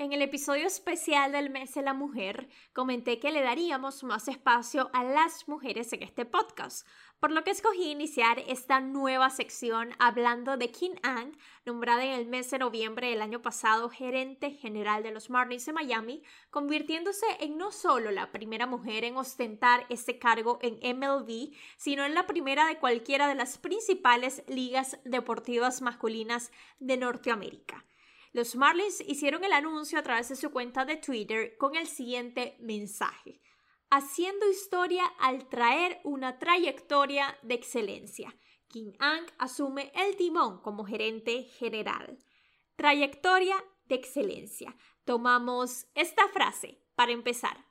En el episodio especial del mes de la mujer, comenté que le daríamos más espacio a las mujeres en este podcast, por lo que escogí iniciar esta nueva sección hablando de Kim Ang, nombrada en el mes de noviembre del año pasado gerente general de los Marlins de Miami, convirtiéndose en no solo la primera mujer en ostentar este cargo en MLB, sino en la primera de cualquiera de las principales ligas deportivas masculinas de Norteamérica. Los Marlins hicieron el anuncio a través de su cuenta de Twitter con el siguiente mensaje. Haciendo historia al traer una trayectoria de excelencia. Kim Ang asume el timón como gerente general. Trayectoria de excelencia. Tomamos esta frase para empezar.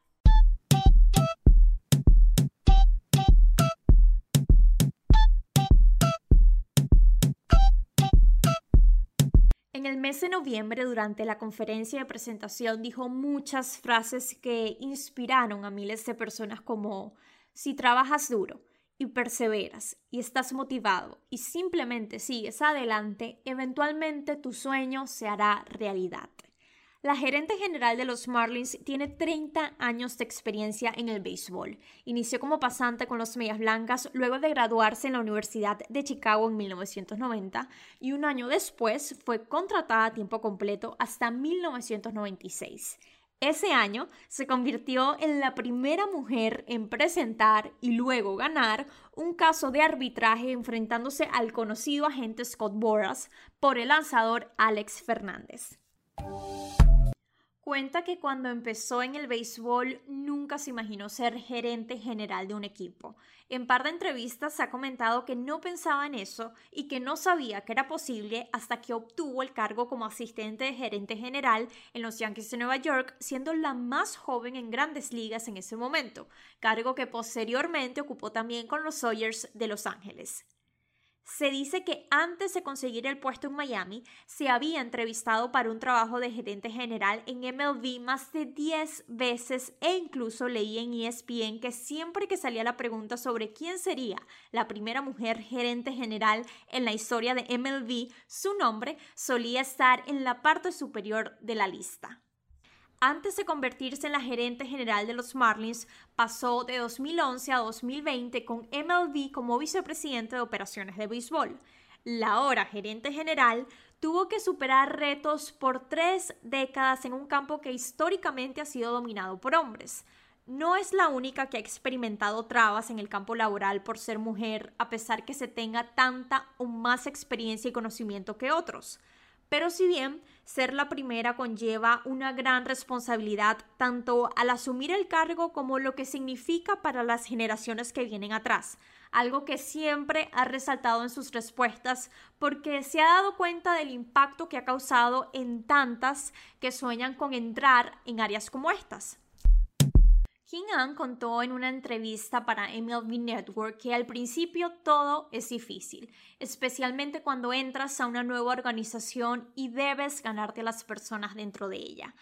En el mes de noviembre, durante la conferencia de presentación, dijo muchas frases que inspiraron a miles de personas como si trabajas duro y perseveras y estás motivado y simplemente sigues adelante, eventualmente tu sueño se hará realidad. La gerente general de los Marlins tiene 30 años de experiencia en el béisbol. Inició como pasante con los Medias Blancas luego de graduarse en la Universidad de Chicago en 1990 y un año después fue contratada a tiempo completo hasta 1996. Ese año se convirtió en la primera mujer en presentar y luego ganar un caso de arbitraje enfrentándose al conocido agente Scott Boras por el lanzador Alex Fernández cuenta que cuando empezó en el béisbol nunca se imaginó ser gerente general de un equipo. En par de entrevistas ha comentado que no pensaba en eso y que no sabía que era posible hasta que obtuvo el cargo como asistente de gerente general en los Yankees de Nueva York, siendo la más joven en grandes ligas en ese momento, cargo que posteriormente ocupó también con los Sawyers de Los Ángeles. Se dice que antes de conseguir el puesto en Miami, se había entrevistado para un trabajo de gerente general en MLB más de 10 veces e incluso leí en ESPN que siempre que salía la pregunta sobre quién sería la primera mujer gerente general en la historia de MLB, su nombre solía estar en la parte superior de la lista. Antes de convertirse en la gerente general de los Marlins, pasó de 2011 a 2020 con MLB como vicepresidente de operaciones de béisbol. La ahora gerente general tuvo que superar retos por tres décadas en un campo que históricamente ha sido dominado por hombres. No es la única que ha experimentado trabas en el campo laboral por ser mujer, a pesar que se tenga tanta o más experiencia y conocimiento que otros. Pero si bien ser la primera conlleva una gran responsabilidad tanto al asumir el cargo como lo que significa para las generaciones que vienen atrás, algo que siempre ha resaltado en sus respuestas porque se ha dado cuenta del impacto que ha causado en tantas que sueñan con entrar en áreas como estas. Kim An contó en una entrevista para MLB Network que al principio todo es difícil, especialmente cuando entras a una nueva organización y debes ganarte a las personas dentro de ella.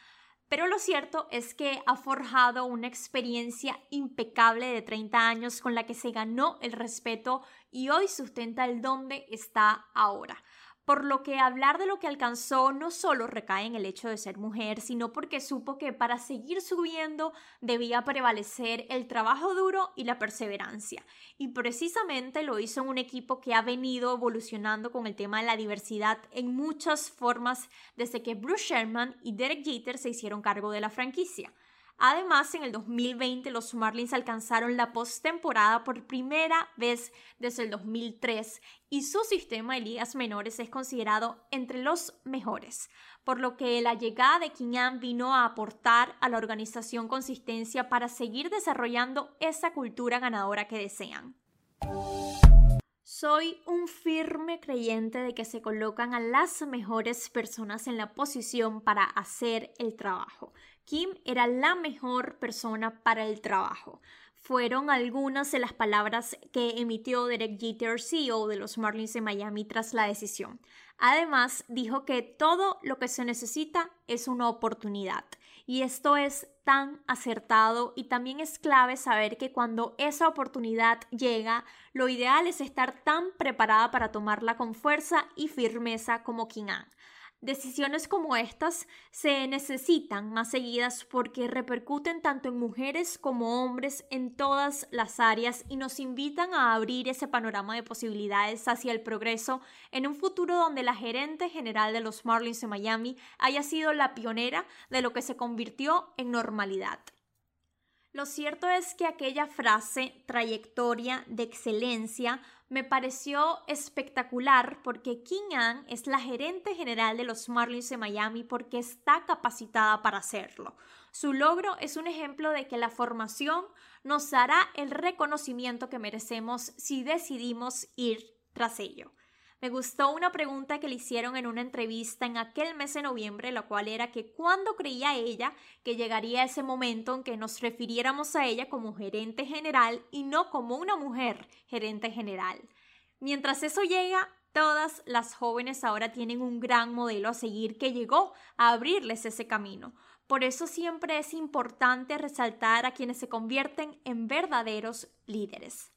Pero lo cierto es que ha forjado una experiencia impecable de 30 años con la que se ganó el respeto y hoy sustenta el dónde está ahora por lo que hablar de lo que alcanzó no solo recae en el hecho de ser mujer, sino porque supo que para seguir subiendo debía prevalecer el trabajo duro y la perseverancia. Y precisamente lo hizo en un equipo que ha venido evolucionando con el tema de la diversidad en muchas formas desde que Bruce Sherman y Derek Jeter se hicieron cargo de la franquicia. Además, en el 2020 los Marlins alcanzaron la postemporada por primera vez desde el 2003 y su sistema de ligas menores es considerado entre los mejores, por lo que la llegada de Kingan vino a aportar a la organización consistencia para seguir desarrollando esa cultura ganadora que desean. Soy un firme creyente de que se colocan a las mejores personas en la posición para hacer el trabajo. Kim era la mejor persona para el trabajo. Fueron algunas de las palabras que emitió Derek Jeter, CEO de los Marlins de Miami, tras la decisión. Además, dijo que todo lo que se necesita es una oportunidad. Y esto es tan acertado y también es clave saber que cuando esa oportunidad llega, lo ideal es estar tan preparada para tomarla con fuerza y firmeza como Kim Decisiones como estas se necesitan más seguidas porque repercuten tanto en mujeres como hombres en todas las áreas y nos invitan a abrir ese panorama de posibilidades hacia el progreso en un futuro donde la gerente general de los Marlins de Miami haya sido la pionera de lo que se convirtió en normalidad. Lo cierto es que aquella frase, trayectoria de excelencia, me pareció espectacular porque King Ann es la gerente general de los Marlins de Miami porque está capacitada para hacerlo. Su logro es un ejemplo de que la formación nos dará el reconocimiento que merecemos si decidimos ir tras ello. Me gustó una pregunta que le hicieron en una entrevista en aquel mes de noviembre, la cual era que cuándo creía ella que llegaría ese momento en que nos refiriéramos a ella como gerente general y no como una mujer gerente general. Mientras eso llega, todas las jóvenes ahora tienen un gran modelo a seguir que llegó a abrirles ese camino. Por eso siempre es importante resaltar a quienes se convierten en verdaderos líderes.